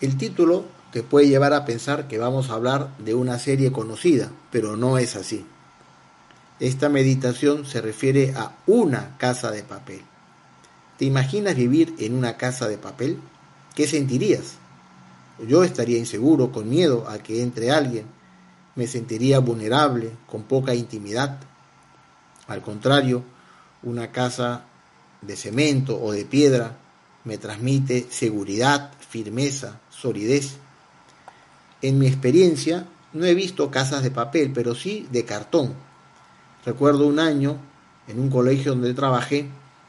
El título te puede llevar a pensar que vamos a hablar de una serie conocida, pero no es así. Esta meditación se refiere a una casa de papel. ¿Te imaginas vivir en una casa de papel? ¿Qué sentirías? Yo estaría inseguro, con miedo a que entre alguien. Me sentiría vulnerable, con poca intimidad. Al contrario, una casa de cemento o de piedra me transmite seguridad, firmeza, solidez. En mi experiencia no he visto casas de papel, pero sí de cartón. Recuerdo un año, en un colegio donde trabajé,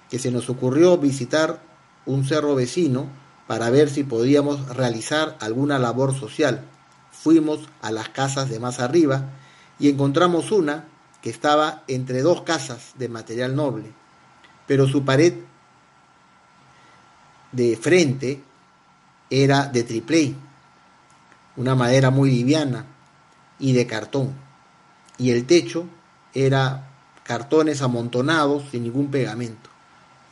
que se nos ocurrió visitar un cerro vecino para ver si podíamos realizar alguna labor social. Fuimos a las casas de más arriba y encontramos una que estaba entre dos casas de material noble, pero su pared de frente era de triple, una madera muy liviana y de cartón, y el techo era cartones amontonados sin ningún pegamento.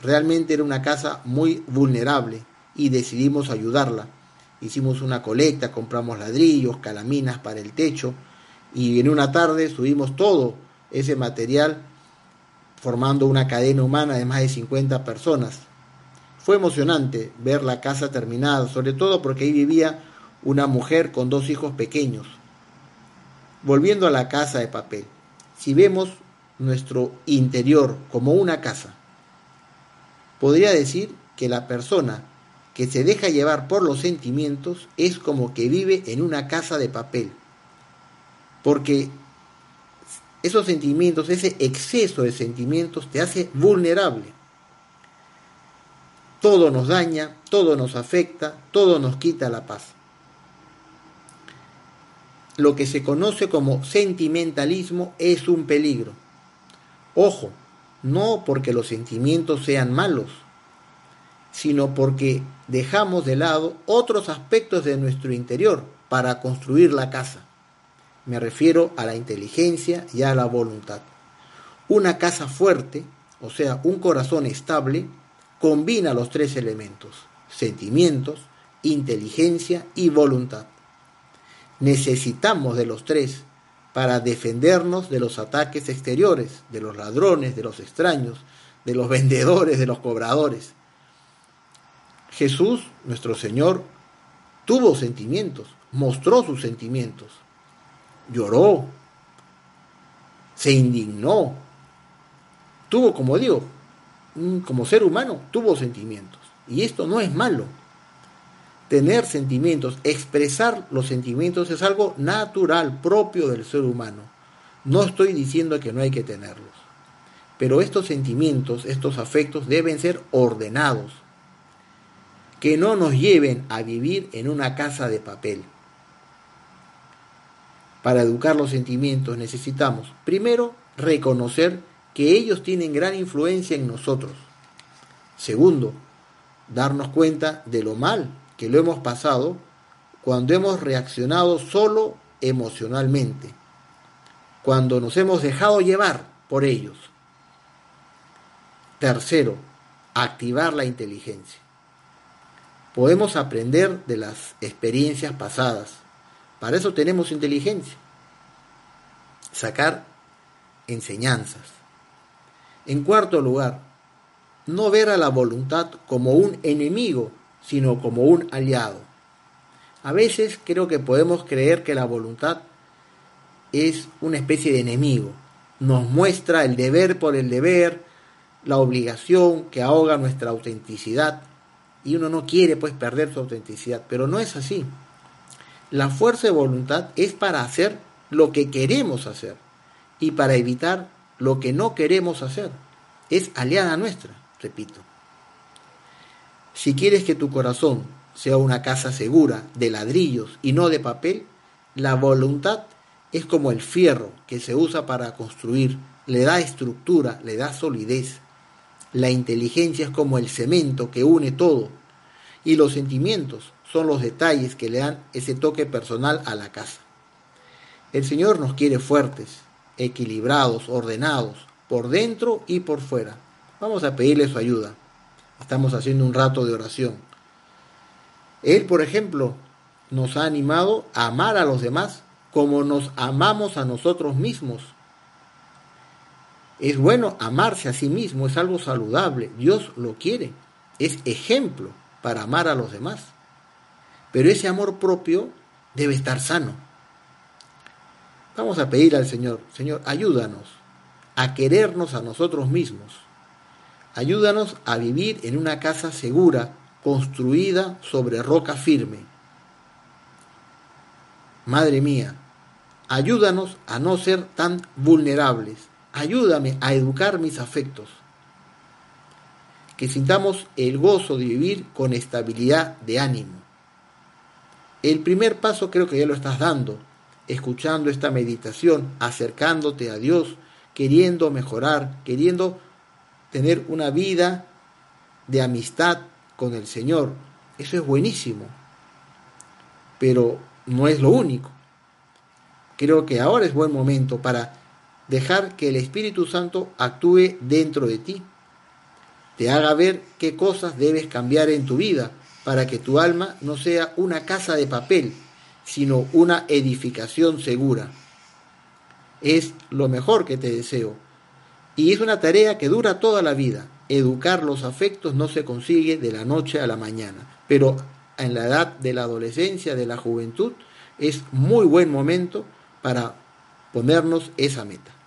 Realmente era una casa muy vulnerable y decidimos ayudarla. Hicimos una colecta, compramos ladrillos, calaminas para el techo y en una tarde subimos todo ese material formando una cadena humana de más de 50 personas. Fue emocionante ver la casa terminada, sobre todo porque ahí vivía una mujer con dos hijos pequeños. Volviendo a la casa de papel, si vemos nuestro interior como una casa, podría decir que la persona que se deja llevar por los sentimientos es como que vive en una casa de papel, porque esos sentimientos, ese exceso de sentimientos te hace vulnerable. Todo nos daña, todo nos afecta, todo nos quita la paz. Lo que se conoce como sentimentalismo es un peligro. Ojo, no porque los sentimientos sean malos, sino porque dejamos de lado otros aspectos de nuestro interior para construir la casa. Me refiero a la inteligencia y a la voluntad. Una casa fuerte, o sea, un corazón estable, combina los tres elementos, sentimientos, inteligencia y voluntad. Necesitamos de los tres para defendernos de los ataques exteriores, de los ladrones, de los extraños, de los vendedores, de los cobradores. Jesús, nuestro Señor, tuvo sentimientos, mostró sus sentimientos lloró, se indignó, tuvo, como digo, como ser humano, tuvo sentimientos. Y esto no es malo. Tener sentimientos, expresar los sentimientos es algo natural, propio del ser humano. No estoy diciendo que no hay que tenerlos. Pero estos sentimientos, estos afectos deben ser ordenados. Que no nos lleven a vivir en una casa de papel. Para educar los sentimientos necesitamos, primero, reconocer que ellos tienen gran influencia en nosotros. Segundo, darnos cuenta de lo mal que lo hemos pasado cuando hemos reaccionado solo emocionalmente, cuando nos hemos dejado llevar por ellos. Tercero, activar la inteligencia. Podemos aprender de las experiencias pasadas, para eso tenemos inteligencia. Sacar enseñanzas. En cuarto lugar, no ver a la voluntad como un enemigo, sino como un aliado. A veces creo que podemos creer que la voluntad es una especie de enemigo. Nos muestra el deber por el deber, la obligación que ahoga nuestra autenticidad. Y uno no quiere pues perder su autenticidad, pero no es así. La fuerza de voluntad es para hacer lo que queremos hacer y para evitar lo que no queremos hacer. Es aliada nuestra, repito. Si quieres que tu corazón sea una casa segura de ladrillos y no de papel, la voluntad es como el fierro que se usa para construir, le da estructura, le da solidez. La inteligencia es como el cemento que une todo. Y los sentimientos son los detalles que le dan ese toque personal a la casa. El Señor nos quiere fuertes, equilibrados, ordenados, por dentro y por fuera. Vamos a pedirle su ayuda. Estamos haciendo un rato de oración. Él, por ejemplo, nos ha animado a amar a los demás como nos amamos a nosotros mismos. Es bueno amarse a sí mismo, es algo saludable, Dios lo quiere, es ejemplo para amar a los demás. Pero ese amor propio debe estar sano. Vamos a pedir al Señor, Señor, ayúdanos a querernos a nosotros mismos. Ayúdanos a vivir en una casa segura, construida sobre roca firme. Madre mía, ayúdanos a no ser tan vulnerables. Ayúdame a educar mis afectos. Que sintamos el gozo de vivir con estabilidad de ánimo. El primer paso creo que ya lo estás dando, escuchando esta meditación, acercándote a Dios, queriendo mejorar, queriendo tener una vida de amistad con el Señor. Eso es buenísimo. Pero no es lo único. Creo que ahora es buen momento para dejar que el Espíritu Santo actúe dentro de ti, te haga ver qué cosas debes cambiar en tu vida para que tu alma no sea una casa de papel, sino una edificación segura. Es lo mejor que te deseo. Y es una tarea que dura toda la vida. Educar los afectos no se consigue de la noche a la mañana, pero en la edad de la adolescencia, de la juventud, es muy buen momento para ponernos esa meta.